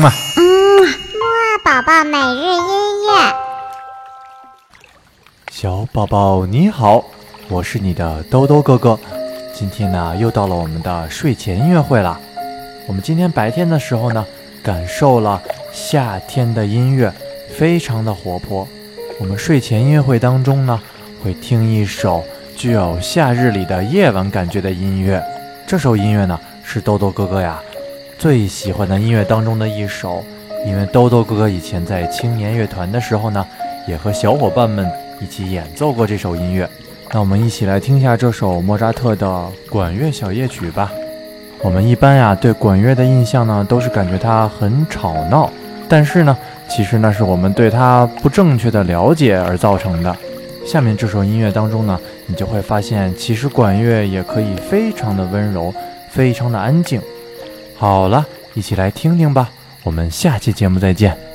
嘛。嗯，木二宝宝每日音乐。小宝宝你好，我是你的兜兜哥哥。今天呢，又到了我们的睡前音乐会了。我们今天白天的时候呢，感受了夏天的音乐，非常的活泼。我们睡前音乐会当中呢，会听一首具有夏日里的夜晚感觉的音乐。这首音乐呢，是兜兜哥哥呀最喜欢的音乐当中的一首，因为兜兜哥哥以前在青年乐团的时候呢，也和小伙伴们一起演奏过这首音乐。那我们一起来听一下这首莫扎特的管乐小夜曲吧。我们一般呀对管乐的印象呢，都是感觉它很吵闹，但是呢，其实那是我们对它不正确的了解而造成的。下面这首音乐当中呢，你就会发现，其实管乐也可以非常的温柔，非常的安静。好了，一起来听听吧。我们下期节目再见。